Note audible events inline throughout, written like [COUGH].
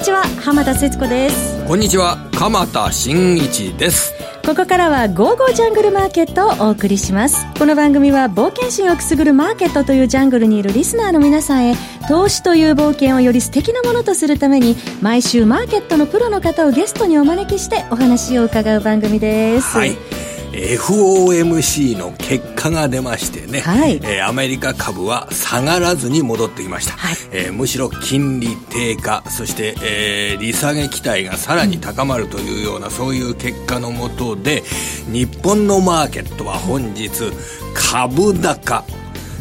にちは浜田節子です。こんにちは鎌田新一です。ここからは「ゴーゴージャングルマーケット」をお送りします。この番組は冒険心をくすぐるマーケットというジャングルにいるリスナーの皆さんへ投資という冒険をより素敵なものとするために毎週マーケットのプロの方をゲストにお招きしてお話を伺う番組です。はい FOMC の結果が出ましてね、はい、えー、アメリカ株は下がらずに戻ってきました、はい、えー、むしろ金利低下そして、えー、利下げ期待がさらに高まるというような、うん、そういう結果のもとで日本のマーケットは本日株高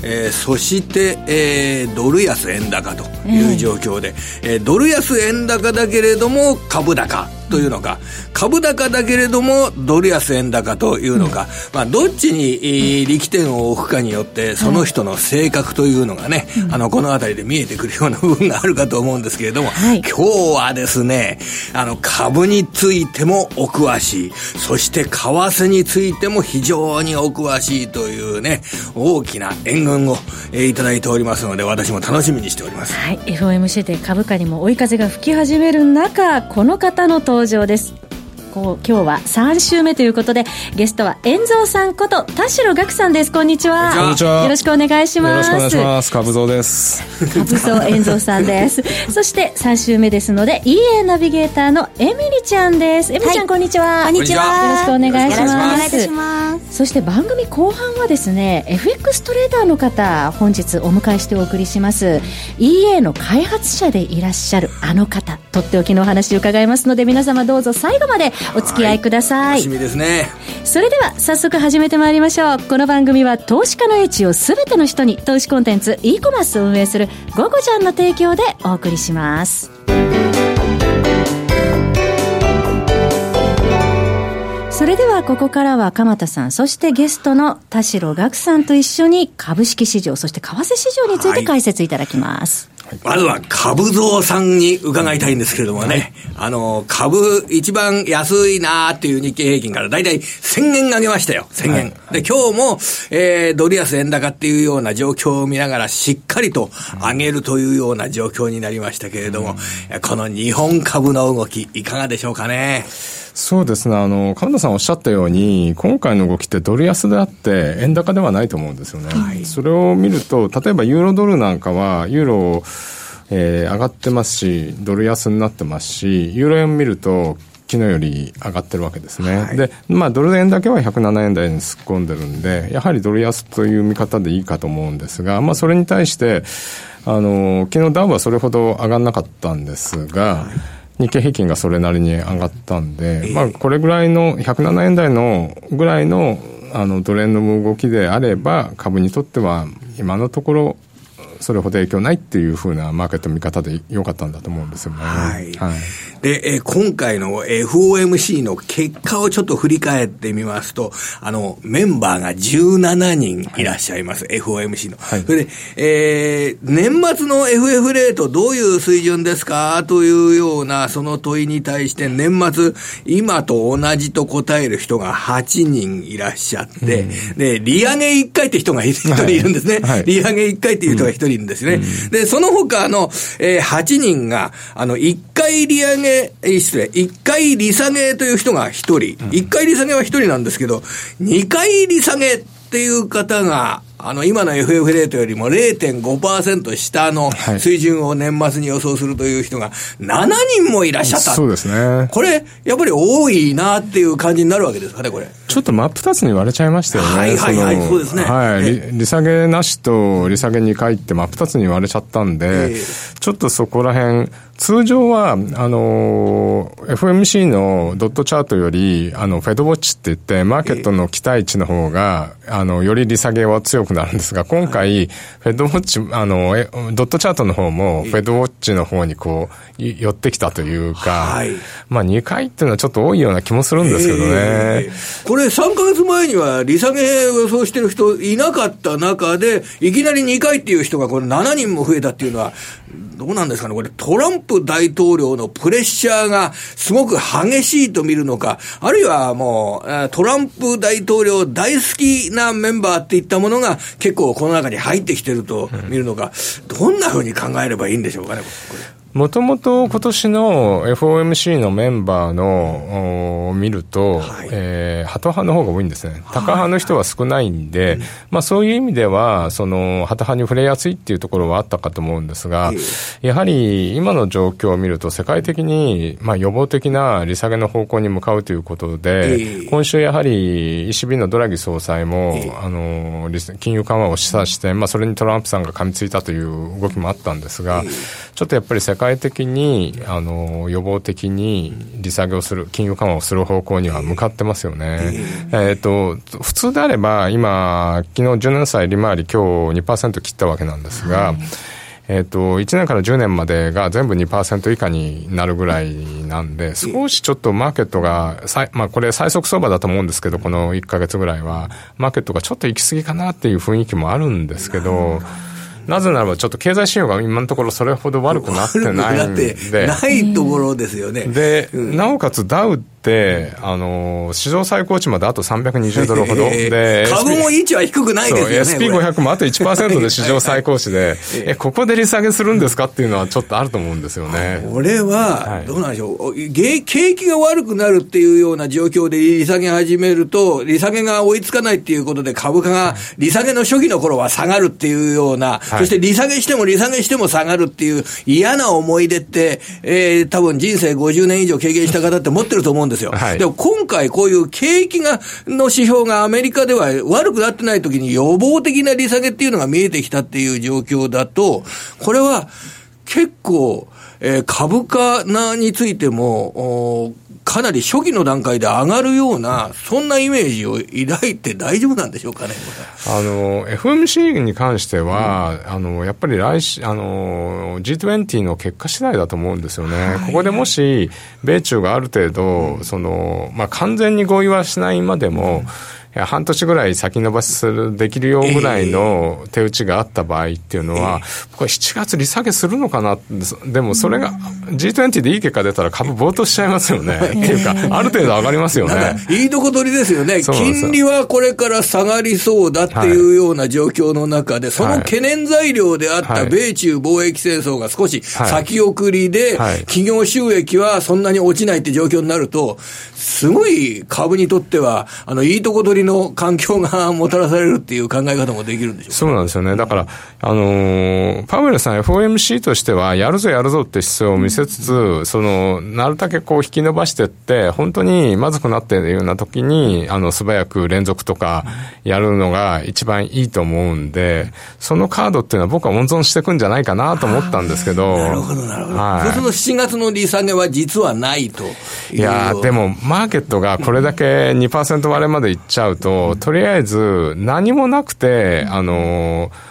えー、そして、えー、ドル安円高という状況で、えー、ドル安円高だけれども株高というのか、株高だけれども、ドル安円高というのか、まあ、どっちに力点を置くかによって、その人の性格というのがね、あの、この辺りで見えてくるような部分があるかと思うんですけれども、はい、今日はですね、あの、株についてもお詳しい、そして為替についても非常にお詳しいというね、大きな援軍を、えー、いただいておりますので、私も楽しみにしております。はい、FOMC で株価にも追い風が吹き始める中、この方の登場です。こう今日は3週目ということでゲストは遠蔵さんこと田代岳さんです。こんにちは。こんにちは。よろしくお願いします。よろしくお願いします。株蔵です。株蔵遠蔵さんです。[LAUGHS] そして3週目ですので EA ナビゲーターのエミリちゃんです。エミリちゃん、はい、こんにちは。こんにちは。よろしくお願いします。します。そして番組後半はですね FX トレーダーの方本日お迎えしてお送りします。EA の開発者でいらっしゃるあの方とっておきのお話を伺いますので皆様どうぞ最後までお付き合いください、楽しみですね。それでは早速始めてまいりましょう。この番組は投資家の英知を全ての人に投資コンテンツ e コマースを運営する「ゴゴジャン」の提供でお送りします。それではここからは鎌田さん、そしてゲストの田代岳さんと一緒に株式市場、そして為替市場について解説いただきます。はい、まずは株蔵さんに伺いたいんですけれどもね、はい、あの、株一番安いなーっていう日経平均からだいたい1000円上げましたよ、1000円。はい、で、今日も、えー、ドル安円高っていうような状況を見ながらしっかりと上げるというような状況になりましたけれども、うん、この日本株の動き、いかがでしょうかね？そうですね。あの、神田さんおっしゃったように、今回の動きってドル安であって、円高ではないと思うんですよね。はい、それを見ると、例えばユーロドルなんかは、ユーロ、えー、上がってますし、ドル安になってますし、ユーロ円見ると、昨日より上がってるわけですね。はい、で、まあ、ドル円だけは107円台に突っ込んでるんで、やはりドル安という見方でいいかと思うんですが、まあ、それに対して、あの、昨日ダウはそれほど上がらなかったんですが、はい日経平均がそれなりに上がったんで、まあ、これぐらいの107円台のぐらいのあのトレンドの動きであれば、株にとっては今のところ、それほど影響ないっていうふうなマーケット見方でよかったんだと思うんですよね。はい。はい、で、え今回の FOMC の結果をちょっと振り返ってみますと、あの、メンバーが17人いらっしゃいます、はい、FOMC の。はい、それで、えー、年末の FF レートどういう水準ですかというようなその問いに対して年末、今と同じと答える人が8人いらっしゃって、うん、で、利上げ1回って人が1人いるんですね。はい、利上げ1回っていう人が1人いるんですね。うん、で、その他の、えー、8人が、あの、1回利上げげ、失礼、1回利下げという人が1人、1回利下げは1人なんですけど、2回利下げっていう方が、あの、今の FF レートよりも0.5%下の水準を年末に予想するという人が7人もいらっしゃった。そうですね。これ、やっぱり多いなっていう感じになるわけですかね、これ。ちょっと真っ二つに割れちゃいましたよね。はいはいはい、そうですね。はい。利下げなしと利下げ2回って真っ二つに割れちゃったんで、ちょっとそこら辺、通常は、あの、FMC のドットチャートより、あの、フェドウォッチって言って、マーケットの期待値の方が、あの、より利下げは強くなるんですが、今回、フェドウォッチ、あの、ドットチャートの方も、フェドウォッチの方にこう、寄ってきたというか、はい、まあ2回っていうのはちょっと多いような気もするんですけどね。これ3ヶ月前には利下げを予想してる人いなかった中で、いきなり2回っていう人がこれ7人も増えたっていうのは、どうなんですかね、これ、トランププ大統領のプレッシャーがすごく激しいと見るのか、あるいはもう、トランプ大統領大好きなメンバーっていったものが結構この中に入ってきてると見るのか、どんなふうに考えればいいんでしょうかね、これ。もともと今年の FOMC のメンバーのを見ると、はい、えー、ハト派の方が多いんですね。タカ派の人は少ないんで、はい、まあそういう意味では、その、ハト派に触れやすいっていうところはあったかと思うんですが、やはり今の状況を見ると世界的に、まあ予防的な利下げの方向に向かうということで、今週やはり ECB のドラギ総裁も、あの、金融緩和を示唆して、まあそれにトランプさんが噛みついたという動きもあったんですが、ちょっとやっぱり世界的に、あの、予防的に利下げをする、金融緩和をする方向には向かってますよね。えっ、と、普通であれば、今、昨日10年債利回り今日2%切ったわけなんですが、えっ、と、1年から10年までが全部2%以下になるぐらいなんで、少しちょっとマーケットが、まあこれ最速相場だと思うんですけど、この1か月ぐらいは、マーケットがちょっと行き過ぎかなっていう雰囲気もあるんですけど、なぜならばちょっと経済信用が今のところそれほど悪くなってないんで。ないところですよね。で、うん、なおかつダウって、あの、史上最高値まであと320ドルほど。[LAUGHS] で、株も位置は低くないですよね。SP500 もあと1%で史上最高値で、え、ここで利下げするんですかっていうのはちょっとあると思うんですよね。これは、どうなんでしょう。景気が悪くなるっていうような状況で利下げ始めると、利下げが追いつかないっていうことで株価が利下げの初期の頃は下がるっていうような、そして利下げしても利下げしても下がるっていう嫌な思い出って、えー、多分人生50年以上経験した方って持ってると思うんですよ。はい、でも今回こういう景気が、の指標がアメリカでは悪くなってない時に予防的な利下げっていうのが見えてきたっていう状況だと、これは結構、えー、株価なについても、かなり初期の段階で上がるような、そんなイメージを抱いて大丈夫なんでしょうかね、あの、FMC に関しては、うん、あの、やっぱり来週、あの、G20 の結果次第だと思うんですよね。はい、ここでもし、米中がある程度、うん、その、まあ、完全に合意はしないまでも、うん半年ぐらい先延ばしする、できるよぐらいの手打ちがあった場合っていうのは、これ7月利下げするのかな？でもそれが G20 でいい結果出たら株暴騰しちゃいますよね。[LAUGHS] っていうか、ある程度上がりますよね。いいとこ取りですよね。金利はこれから下がりそうだっていうような状況の中で、その懸念材料であった米中貿易戦争が少し先送りで、企業収益はそんなに落ちないって状況になると、すごい株にとっては、あの、いいとこ取りの環境がもたらされるっていう考え方もできるんでしょうそうなんですよね。だから、あのー、パウエルさん FOMC としては、やるぞやるぞって姿勢を見せつつ、その、なるだけこう引き伸ばしてって、本当にまずくなっているような時に、あの、素早く連続とかやるのが一番いいと思うんで、そのカードっていうのは僕は温存していくんじゃないかなと思ったんですけど。なるほど、なるほど。はい、そうすると7月の利下げは実はないといやでも、マーケットがこれだけ2%割れまでいっちゃうと、とりあえず何もなくて、あのー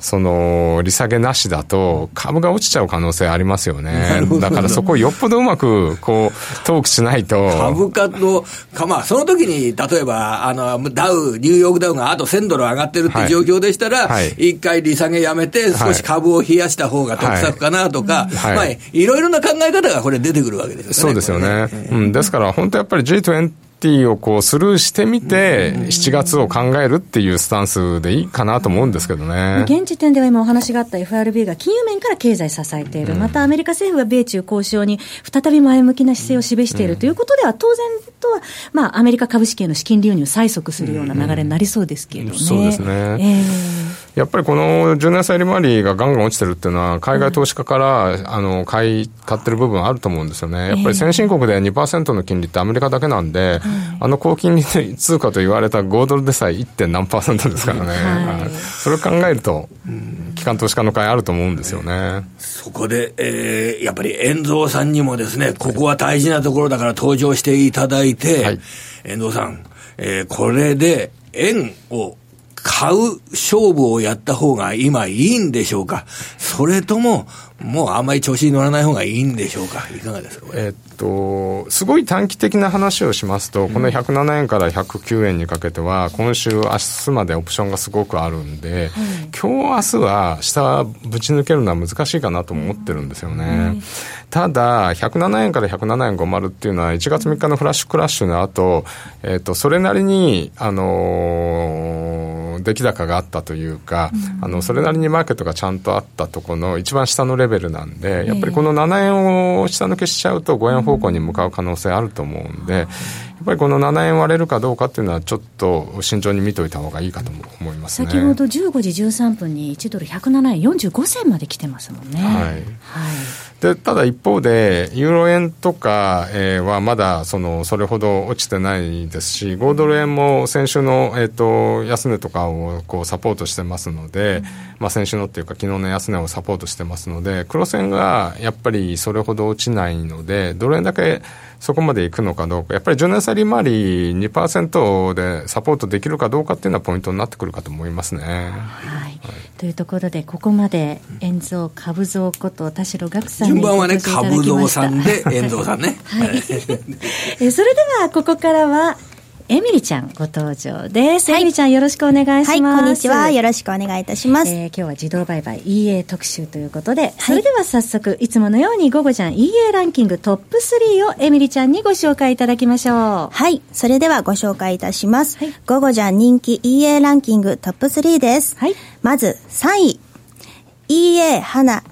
その、利下げなしだと、株が落ちちゃう可能性ありますよね。だからそこをよっぽどうまく、こう、トークしないと。株価の、か、まあ、その時に、例えば、あの、ダウ、ニューヨークダウがあと1000ドル上がってるって状況でしたら、一、はい、回利下げやめて、少し株を冷やした方が得策かなとか、はい、まあ、い。ろいろな考え方がこれ出てくるわけですよね。そうですよね。ね。うん、ですから、本当やっぱり G20 ティをこうスルーしてみて、7月を考えるっていうスタンスでいいかなと思うんですけどね。現時点では今お話があった FRB が金融面から経済支えている。またアメリカ政府が米中交渉に再び前向きな姿勢を示しているということでは、当然とは、まあアメリカ株式への資金流入を催促するような流れになりそうですけれどね。そうですね。えーやっぱりこの10年債利回りがガンガン落ちてるっていうのは、海外投資家から、うん、あの買い、買ってる部分あると思うんですよね。やっぱり先進国で2%の金利ってアメリカだけなんで、あの高金利通貨と言われた5ドルでさえ 1. 何パーセントですからね。はい、それを考えると、機関投資家の会あると思うんですよね。そこで、えー、やっぱり遠藤さんにもですね、ここは大事なところだから登場していただいて、はい、遠藤さん、えー、これで円を買う勝負をやった方が今いいんでしょうか？それとも、もうあんまり調子に乗らない方がいいんでしょうか？いかがですか？えっと、すごい短期的な話をしますと、この107円から109円にかけては、今週、明日までオプションがすごくあるんで、今日、明日は下ぶち抜けるのは難しいかなと思ってるんですよね。ただ、107円から107円50っていうのは、1月3日のフラッシュクラッシュの後、えっと、それなりに、あのー、出来高があったというか、うん、あの、それなりにマーケットがちゃんとあったところの一番下のレベルなんで、やっぱりこの7円を下抜けしちゃうと5円方向に向かう可能性あると思うんで、っぱりこの7円割れるかどうかっていうのは、ちょっと慎重に見ておいた方がいいかと思いますね。先ほど15時13分に1ドル107円45銭まで来てますもんね。はい、はい。でただ一方で、ユーロ円とか、えー、はまだそのそれほど落ちてないですし、5ドル円も先週の、えーと、安値とかをこうサポートしてますので、うん、まあ、先週のっていうか、昨日の安値をサポートしてますので、黒線がやっぱりそれほど落ちないので、ドル円だけそこまでいくのかどうか、やっぱり10年債利回り2%でサポートできるかどうかっていうのはポイントになってくるかと思いますね。はい、はい、というところで、ここまで円蔵、株蔵こと田代岳さん順番はね、株蔵さんで円蔵さんね。はい。[LAUGHS] えそれでは、ここからは、エミリちゃんご登場です。はい、エミリちゃんよろしくお願いします。はい、こんにちは。よろしくお願いいたします。えー、今日は自動売買 EA 特集ということで、それでは早速、いつものように午後ちゃん EA ランキングトップ3をエミリちゃんにご紹介いただきましょう。はい、それではご紹介いたします。はい、午後ちゃん人気 EA ランキングトップ3です。はい。まず3位、EA 花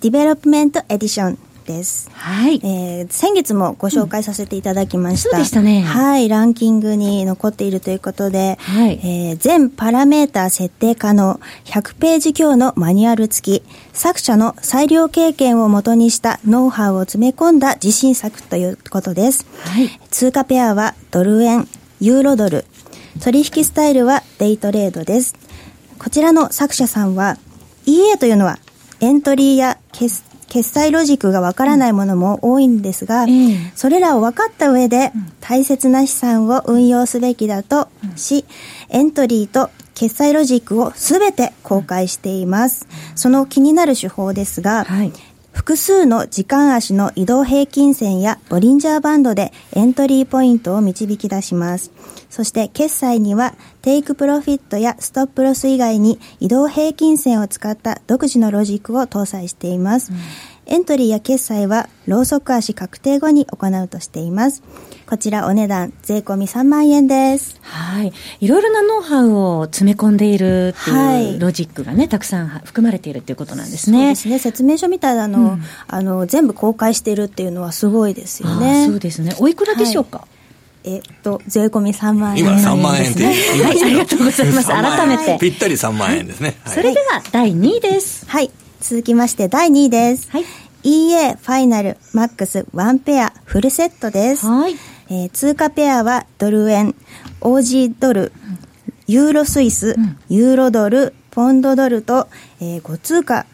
ディベロップメントエディションです。はい。えー、先月もご紹介させていただきました。うん、そうでしたね。はい。ランキングに残っているということで、はい。えー、全パラメータ設定可能100ページ強のマニュアル付き、作者の裁量経験をもとにしたノウハウを詰め込んだ自信作ということです。はい。通貨ペアはドル円、ユーロドル、取引スタイルはデイトレードです。こちらの作者さんは、EA というのはエントリーや決決済ロジックがわからないものも多いんですが、うん、それらを分かった上で、大切な資産を運用すべきだとし、エントリーと決済ロジックをすべて公開しています。その気になる手法ですが、はい、複数の時間足の移動平均線やボリンジャーバンドでエントリーポイントを導き出します。そして決済には take profit やストップロス以外に移動平均線を使った独自のロジックを搭載しています。うんエントリーや決済はローソク足確定後に行うとしています。こちらお値段税込み3万円です。はい。いろいろなノウハウを詰め込んでいるっていうロジックがね、たくさん含まれているっていうことなんですね。そうですね。説明書みたいなのを、うん、あの、全部公開しているっていうのはすごいですよね。そうですね。おいくらでしょうか、はいえっと、税込み3万円、今3万円って言いました、はい、ありがとうございます。改めて。ぴったり3万円ですね。はい、それでは、第2位です。はい。続きまして、第2位です。はい。EA ファイナルマックスワンペアフルセットです。はい。えー、通貨ペアはドル円、オージードル、ユーロスイス、うん、ユーロドル、ポンドドルと、えー、5通貨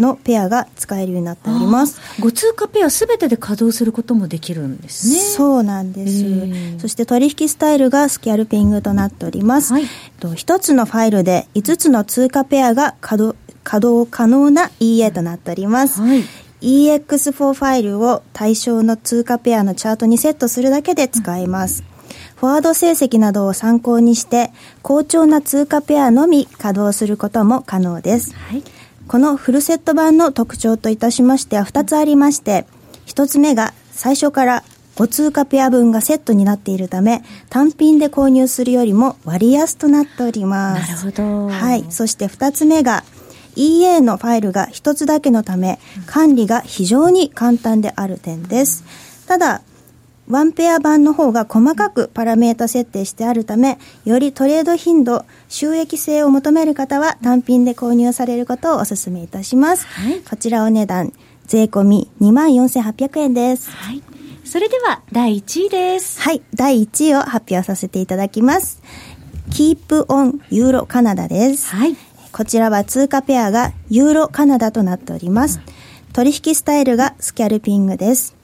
のペアが使えるようになっております。5通貨ペアすべてで稼働することもできるんですね。そうなんです。そして取引スタイルがスキャルピングとなっております。はい、と1つのファイルで5つの通貨ペアが稼働稼働可能な EA となっております。はい EX4 ファイルを対象の通貨ペアのチャートにセットするだけで使えます。フォワード成績などを参考にして、好調な通貨ペアのみ稼働することも可能です。はい、このフルセット版の特徴といたしましては2つありまして、1つ目が最初から5通貨ペア分がセットになっているため、単品で購入するよりも割安となっております。なるほど。はい。そして2つ目が、EA のファイルが一つだけのため、管理が非常に簡単である点です。ただ、ワンペア版の方が細かくパラメータ設定してあるため、よりトレード頻度、収益性を求める方は単品で購入されることをお勧めいたします。はい、こちらお値段、税込み24,800円です。はい。それでは第1位です。はい。第1位を発表させていただきます。Keep on ユーロカナダです。はい。こちらは通貨ペアがユーロカナダとなっております。取引スタイルがスキャルピングです。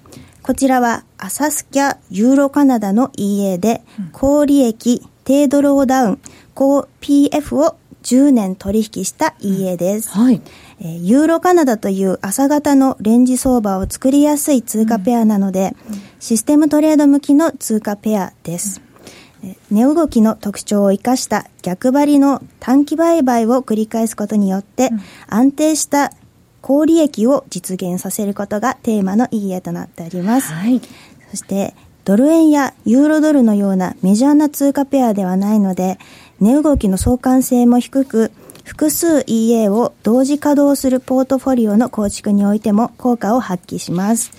こちらはアサスキャユーロカナダの EA で、高利益、低ドローダウン、高 PF を10年取引した EA です。はい。ユーロカナダという朝型のレンジ相場を作りやすい通貨ペアなので、システムトレード向きの通貨ペアです。値動きの特徴を生かした逆張りの短期売買を繰り返すことによって、安定した高利益を実現させることがテーマの EA となっております。はい、そして、ドル円やユーロドルのようなメジャーな通貨ペアではないので、値動きの相関性も低く、複数 EA を同時稼働するポートフォリオの構築においても効果を発揮します。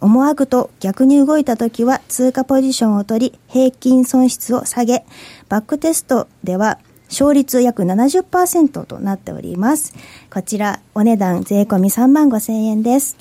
思惑と逆に動いた時は通貨ポジションを取り平均損失を下げ、バックテストでは勝率約70%となっております。こちらお値段税込み3万5千円です。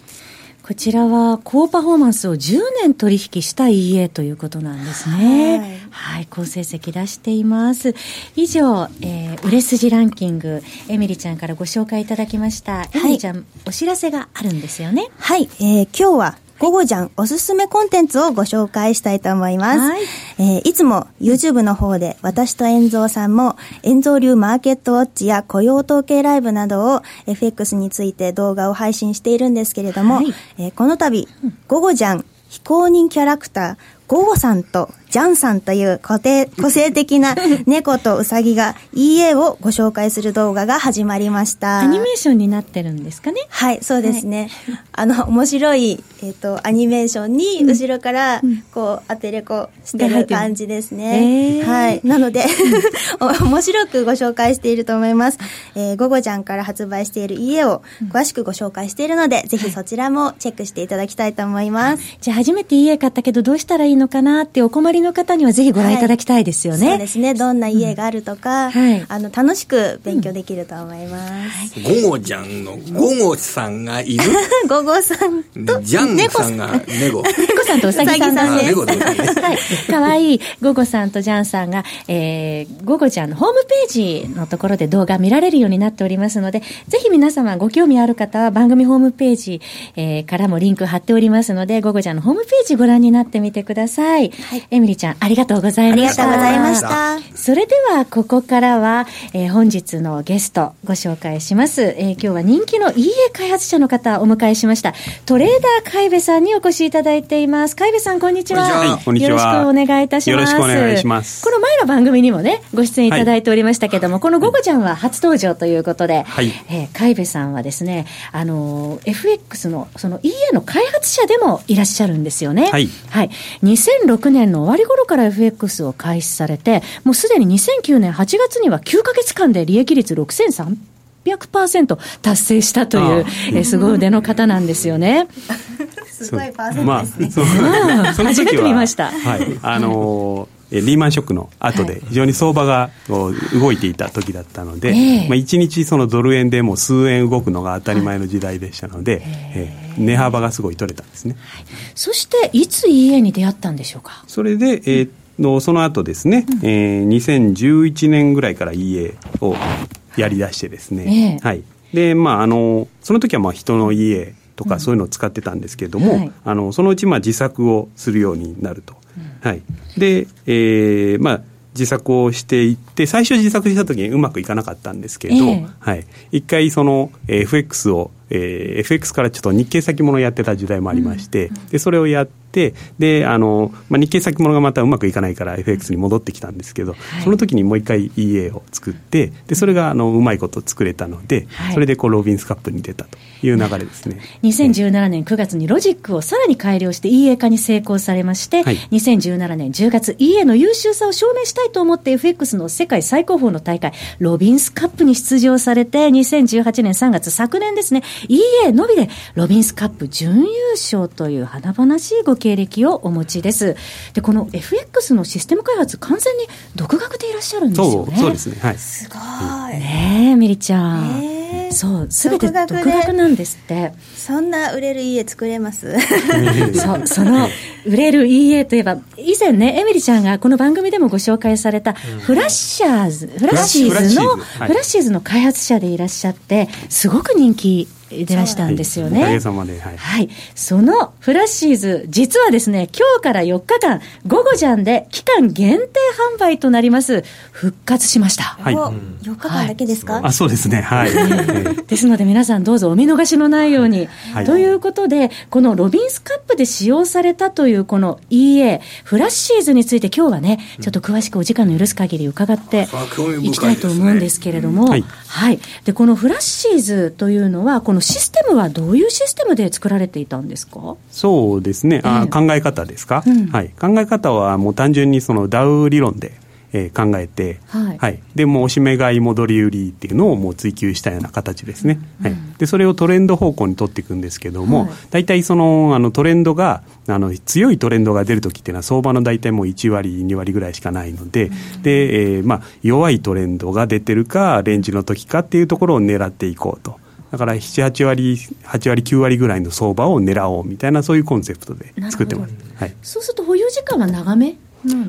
こちらは高パフォーマンスを10年取引した EA ということなんですね。はい、はい、好成績出しています。以上、えー、売れ筋ランキング、エミリちゃんからご紹介いただきました。はい、エミリちゃん、お知らせがあるんですよね。はい、えー、今日は午後じゃんおすすめコンテンツをご紹介したいと思います。はい、えー、いつも YouTube の方で私と遠蔵さんも遠蔵流マーケットウォッチや雇用統計ライブなどを FX について動画を配信しているんですけれども、はい、えー、この度、午後じゃん非公認キャラクター、ゴゴさんとジャンさんという個性個性的な [LAUGHS] 猫とウサギが EA をご紹介する動画が始まりました。アニメーションになってるんですかね？はい、そうですね。はい、あの、面白い、えっ、ー、と、アニメーションに、後ろから、こう、当てれこしてる感じですね。はい。なので [LAUGHS] 面白くご紹介していると思います。えー、ゴゴちゃんから発売している家を詳しくご紹介しているので、ぜひそちらもチェックしていただきたいと思います。じゃあ、初めて家買ったけど、どうしたらいいのかなってお困りの方にはぜひご覧いただきたいですよね。はい、そうですね。どんな家があるとか、うんはい、あの、楽しく勉強できると思います。ゴゴちゃんのゴゴさんがいる [LAUGHS] ゴゴさんと、ジャンさんが猫。猫さんとうさぎさんです。はい。かわいいゴゴさんとジャンさんが、えー、ゴゴちゃんのホームページのところで動画見られるようになっておりますので、ぜひ皆様ご興味ある方は番組ホームページ、えー、からもリンク貼っておりますので、ゴゴちゃんのホームページご覧になってみてください。はい、エミリちゃん、ありがとうございました。ありがとうございました。それでは、ここからは、えー、本日のゲスト、ご紹介します。えー、今日は人気の EA 開発者の方をお迎えしました。トレーダー海部さんにお越しいただいています。海部さん、こんにちは。はい、こんにちは。よろしくお願いいたします。よろしくお願いします。この前の番組にもね、ご出演いただいておりましたけども、はい、このゴゴちゃんは初登場ということで、はい、えー、海部さんはですね、あの、FX の、その EA の開発者でもいらっしゃるんですよね。はい。はい。2006年の終わり頃から FX を開始されて、もうすでに2009年8月には9か月間で利益率6300%。800%達成したという、えすごい腕の方なんですよね。[LAUGHS] すごいパーセントですね。まあ、そ [LAUGHS] の初めて見ました。はい。あのー、リーマンショックの後で非常に相場が動いていた時だったので、まあ、1日そのドル円でも数円動くのが当たり前の時代でしたので、えー、値幅がすごい取れたんですね、はい、そしていつ EA に出会ったんでしょうか？それで、えー、のその後ですね、うん、えー、2011年ぐらいから EA をやりだしてですね、はい。でまああのその時はまあ人の家とかそういうのを使ってたんですけれども、うんはい、あのそのうちまあ自作をするようになると、うん、はい、で、えー、まあ自作をしていって最初自作した時にうまくいかなかったんですけど、えー、はい、一回その FX を、えー、FX からちょっと日経先物やってた時代もありまして、うん、でそれをやって、で、あの、まあ、日経先物がまたうまくいかないから FX に戻ってきたんですけど、はい、その時にもう一回 EA を作って、で、それが、あの、うまいこと作れたので、はい、それでこう、ロビンスカップに出たという流れですね。2017年9月にロジックをさらに改良して EA 化に成功されまして、はい、2017年10月 EA の優秀さを証明したいと思って FX の世界最高峰の大会、ロビンスカップに出場されて、2018年3月、昨年ですね、EA のみでロビンスカップ準優勝という華々しいご経歴をお持ちです。で、この FX のシステム開発、完全に独学でいらっしゃるんですよね。そうですね。はい。すごい。ねえ、ミリちゃん。えー、そう、すべて独学なんですって。そんな売れる家作れます？[LAUGHS] そう、その、売れる EA といえば、以前ね、エミリちゃんがこの番組でもご紹介された、フラッシャーズ、フラッシーズの、フラッシーズの開発者でいらっしゃって、すごく人気出らしたんですよね。おかげさまで、はい。はい。そのフラッシーズ、実はですね、今日から4日間、午後じゃんで期間限定販売となります、復活しました。はい。4日間だけですか、はい、あ、そうですね。はい。[LAUGHS] ですので皆さんどうぞお見逃しのないように。はい、ということで、このロビンスカップで使用されたというこの EA、フラッシーズについて今日はね、ちょっと詳しくお時間の許す限り伺っていきたいと思うんですけれども、はい。はい。で、このフラッシーズというのは、このシステムはどういうシステムで作られていたんですか？そうですね、あ、考え方ですか、うん、はい、考え方はもう単純にそのダウ理論で、えー、考えて、はい、はい、でもうおしめ買い戻り売りっていうのをもう追求したような形ですね、うん、はい、でそれをトレンド方向に取っていくんですけども、はい、大体そのあのトレンドがあの強いトレンドが出るときっていうのは相場の大体もう1割2割ぐらいしかないので、うん、で、えーまあ、弱いトレンドが出てるかレンジの時かっていうところを狙っていこうと。だから7、8割、8割、9割ぐらいの相場を狙おうみたいな、そういうコンセプトで作ってます。はい、そうすると保有時間は長め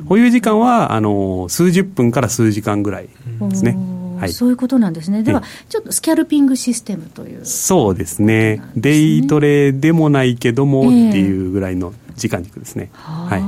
保有時間はあの数十分から数時間ぐらいですね。はい、そういうことなんですね。では、ちょっとスキャルピングシステムという、ね、そうですね。デイトレでもないけども、っていうぐらいの時間軸ですね。はい。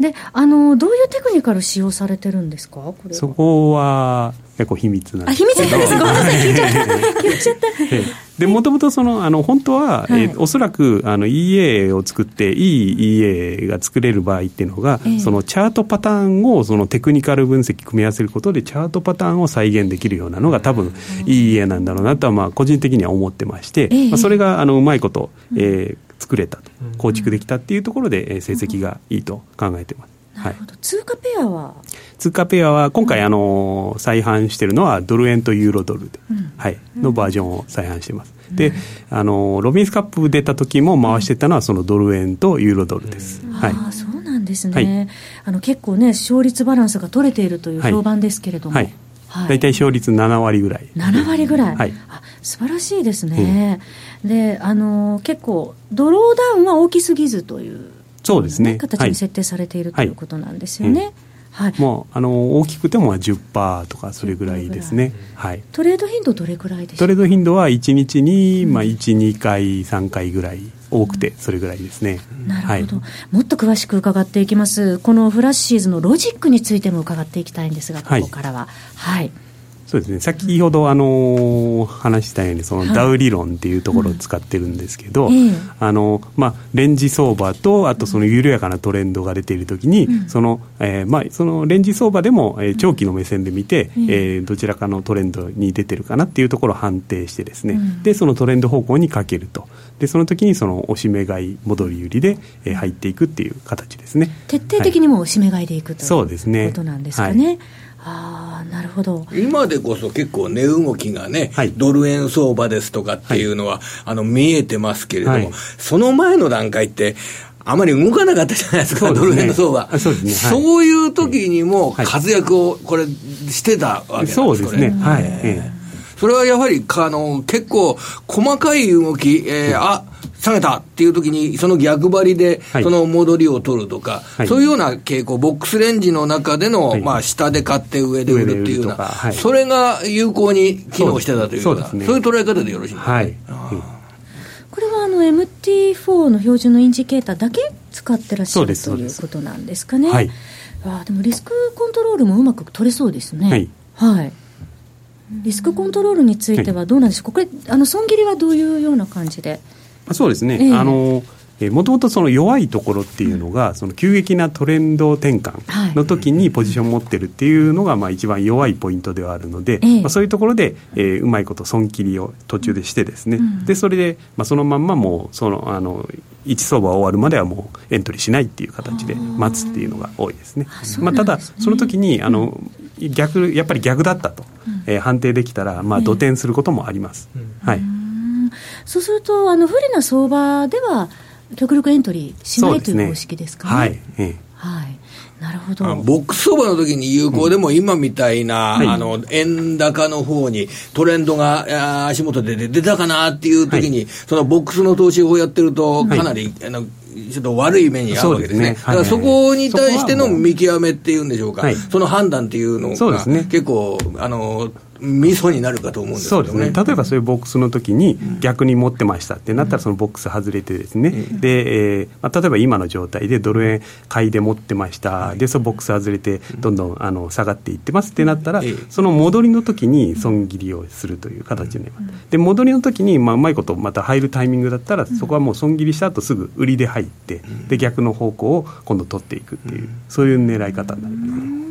で、あの、どういうテクニカル使用されてるんですか？これそこは、結構秘密なんです。あ、秘密なんです。ごめんなさい、[LAUGHS] 聞いちゃった。聞いちゃった。で、もともとその、あの、本当は、はい、えー、おそらく、あの、EA を作って、いい EA が作れる場合っていうのが、えー、そのチャートパターンを、そのテクニカル分析組み合わせることで、チャートパターンを再現できるようなのが多分、いい EA なんだろうなとは、まあ、個人的には思ってまして、えー、まあ、それが、あの、うまいこと、えー、作れたと、構築できたっていうところで、成績がいいと考えてます。なるほど、はい、通貨ペアは？通貨ペアは今回、あの再販しているのはドル円とユーロドルで、うん、はい、のバージョンを再販しています、うん、であのロビンスカップ出た時も回してたのはそのドル円とユーロドルです、うん、はい、あそうなんですね、はい、あの結構ね勝率バランスが取れているという評判ですけれども、はい、はい、大体勝率7割ぐらい。7割ぐらい、はい、あ素晴らしいですね、であの結構ドローダウンは大きすぎずというそうですね、形に設定されている、はい、とい。うことなんですよね。はい、もうあの大きくても10%とかそれぐらいですね、はい、トレード頻度どれぐらいですかトレード頻度は1日に、まあ、1、2回、3回ぐらい多くてそれぐらいですね、なるほど、はい、もっと詳しく伺っていきます。このフラッシーズのロジックについても伺っていきたいんですがここからは。はい、そうですね。先ほどあの話したようにそのダウ理論っていうところを使ってるんですけど、あのまあ、レンジ相場とあとその緩やかなトレンドが出ているときに、そのえーまあ、そのレンジ相場でも、えー、長期の目線で見て、えー、どちらかのトレンドに出てるかなっていうところを判定してですね、でそのトレンド方向にかけると。でその時にそのおしめ買い戻り売りで、えー、入っていくっていう形ですね。徹底的にもおしめ買いでいくということなんですかね。はいああなるほど。今でこそ結構値動きがね、はい、ドル円相場ですとかっていうのは、はい、あの見えてますけれども、はい、その前の段階って、あまり動かなかったじゃないですか、すね、ドル円の相場。そうですね。そういう時にも活躍をこれしてたわけなんですそうですね。はい。それはやはり、あの、結構細かい動き、えー、あ、下げたっていう時に、その逆張りで、その戻りを取るとか、はい、そういうような傾向、ボックスレンジの中での、はい、まあ、下で買って上で売るっていうような、はい、それが有効に機能してたというような、そう、ね,、いう捉え方でよろしいですか、はい、これはあの MT4 の標準のインジケーターだけ使ってらっしゃるということなんですかね。はい、あでもリスクコントロールもうまく取れそうですね。はい、はいリスクコントロールについてはどうなんでしょう？か、これ、あの損切りはどういうような感じで？そうですね、えー、あのもともとその弱いところっていうのが、その急激なトレンド転換の時にポジションを持ってるっていうのが、まあ一番弱いポイントではあるので、まあ、そういうところで、えー、うまいこと損切りを途中でしてですね、でそれで、まあ、そのまんまもうそのあの1相場終わるまではもうエントリーしないっていう形で待つっていうのが多いですね。まあ、ただその時にあの逆やっぱり逆だったと、えー、判定できたら、まあ、土転することもあります。はい。そうするとあの不利な相場では極力エントリーしない、という方式ですかね。はい、ええ、はい。なるほど。ボックス相場の時に有効でも、今みたいな、うん、あの円高の方にトレンドが足元で出たかなっていう時に、はい、そのボックスの投資法をやってると、かなり、はい、あのちょっと悪い目に遭うわけですね。すね。だからそこに対しての見極めっていうんでしょうか、はい、その判断っていうのが、結構、あの、ミソになるかと思うんですそうですね。例えばそういうボックスの時に逆に持ってましたってなったらそのボックス外れてですね、うん、で、えーまあ、例えば今の状態でドル円買いで持ってました、はい、でそのボックス外れてどんどんあの下がっていってますってなったら、その戻りの時に損切りをするという形になります、で戻りの時にまあうまいことまた入るタイミングだったらそこはもう損切りした後すぐ売りで入ってで逆の方向を今度取っていくっていうそういう狙い方になります。ね。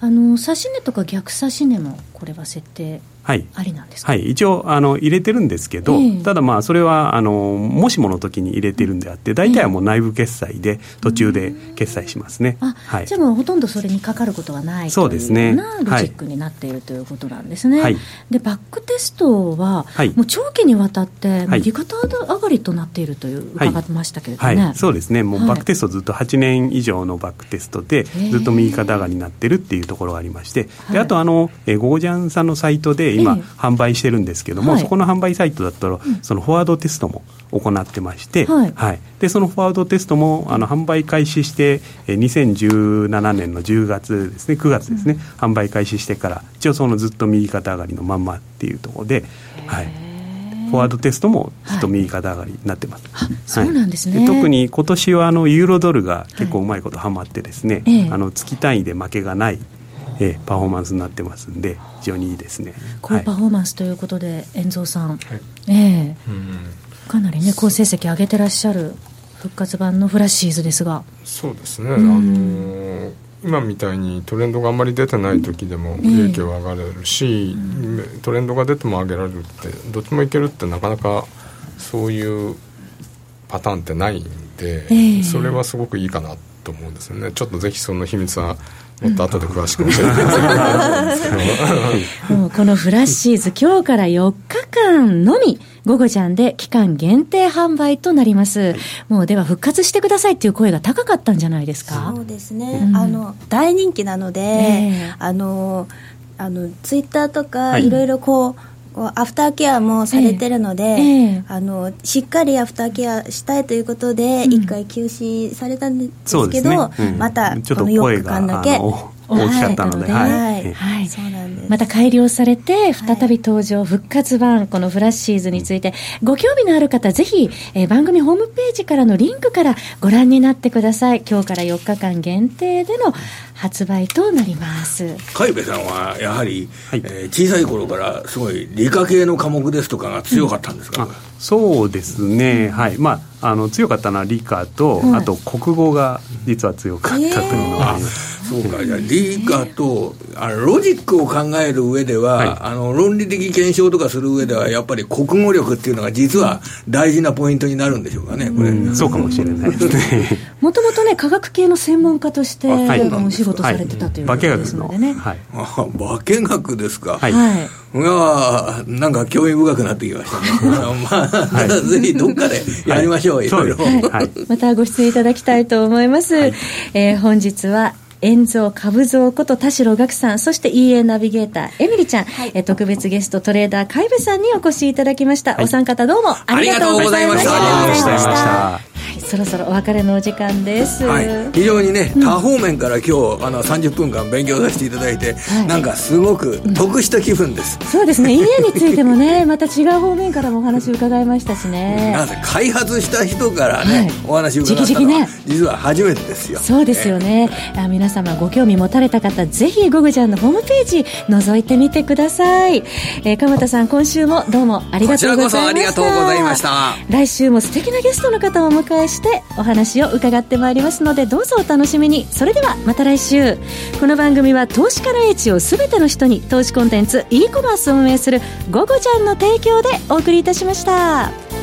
あの指し値とか逆指し値もこれは設定はい、ありなんですか、はい、一応あの入れてるんですけど、えー、ただまあそれはあのもしもの時に入れてるんであって大体はもう内部決済で途中で決済しますね、うん、あはい、じゃあもうほとんどそれにかかることはないそうですね。なロジックになっているということなんですね、はい、でバックテストは、はい、もう長期にわたって右肩上がりとなっているという伺ってましたけれどもね、はい、そうですね。もうバックテストずっと8年以上のバックテストでずっと右肩上がりになってるっていうところがありまして。であとあの、えゴージャンさんのサイトで今、販売してるんですけども、はい、そこの販売サイトだったら、そのフォワードテストも行ってまして、はい、はい、でそのフォワードテストもあの販売開始して2017年の10月ですね9月ですね、うん、販売開始してから一応そのずっと右肩上がりのまんまっていうところで、はい、フォワードテストもずっと右肩上がりになってます、はい、そうなんですね、特に今年はあのユーロドルが結構うまいことはまってですね、あの月単位で負けがないえー、パフォーマンスになってますんで非常にいいですね。高パフォーマンスということで、遠蔵さん、はい、えー、かなりね好成績上げてらっしゃる復活版のフラッシーズですが。そうですね、あの今みたいにトレンドがあんまり出てない時でも利益は上がれるし、トレンドが出ても上げられるってどっちもいけるってなかなかそういうパターンってないんで、えー、それはすごくいいかなと思うんですよね。ちょっとぜひその秘密はもっと後で詳しく教えてください。[LAUGHS] もうこのフラッシーズ今日から4日間のみ午後ちゃんで期間限定販売となります、はい、もうでは復活してくださいっていう声が高かったんじゃないですか？そうですね、うん、あの大人気なので、えー、あのあのツイッターとかい。ろいろこう、はいアフターケアもされてるので、ええあのしっかりアフターケアしたいということで一、回休止されたんですけど、ね。うん、またこの4日間だけ。大きかったので、はい、はい、そうなんです。また改良されて、再び登場、復活版、このフラッシーズについて、ご興味のある方、ぜひ、えー、番組ホームページからのリンクからご覧になってください。今日から4日間限定での発売となります。海部さんは、やはり、はい、えー、小さい頃からすごい理科系の科目ですとかが強かったんですか、うん、そうですね、はい。まあ、あの、強かったのは理科と、あと国語が実は強かったというのがあります。そうか、じゃあ理科とあのロジックを考える上では、はい、あの論理的検証とかする上ではやっぱり国語力っていうのが実は大事なポイントになるんでしょうかねこれ、うそうかもしれない。[LAUGHS] ですねもともとね科学系の専門家として、はい、お仕事されてたということですのでね、はい、あ化学ですか。はい、いやなんか興味深くなってきましたね。[LAUGHS] まあ、はい、ぜひどっかでやりましょう、はい、いろいろ、はい、またご出演いただきたいと思います、はい、えー、本日は円蔵株蔵こと田代岳さんそして EA ナビゲーターエミリちゃん、はい、え特別ゲストトレーダー海部さんにお越しいただきました、はい、お三方どうもありがとうございました。ありがとうございました。そろそろお別れのお時間です、はい、非常にね、多方面から今日あの30分間勉強させていただいて、はい、なんかすごく得した気分です、うん、そうですね。家についてもね [LAUGHS] また違う方面からもお話伺いましたしね。なぜ開発した人からね、はい、お話伺ったのは、ね、実は初めてですよ。そうですよね、あ皆様ご興味持たれた方ぜひゴグちゃんのホームページ覗いてみてください、えー、鎌田さん今週もどうもありがとうございました。こちらこそありがとうございました。来週も素敵なゲストの方をお迎えしてお話を伺ってまいりますのでどうぞお楽しみに。それではまた来週。この番組は投資家の英知を全ての人に投資コンテンツ e コマースを運営する「ゴゴちゃん」の提供でお送りいたしました。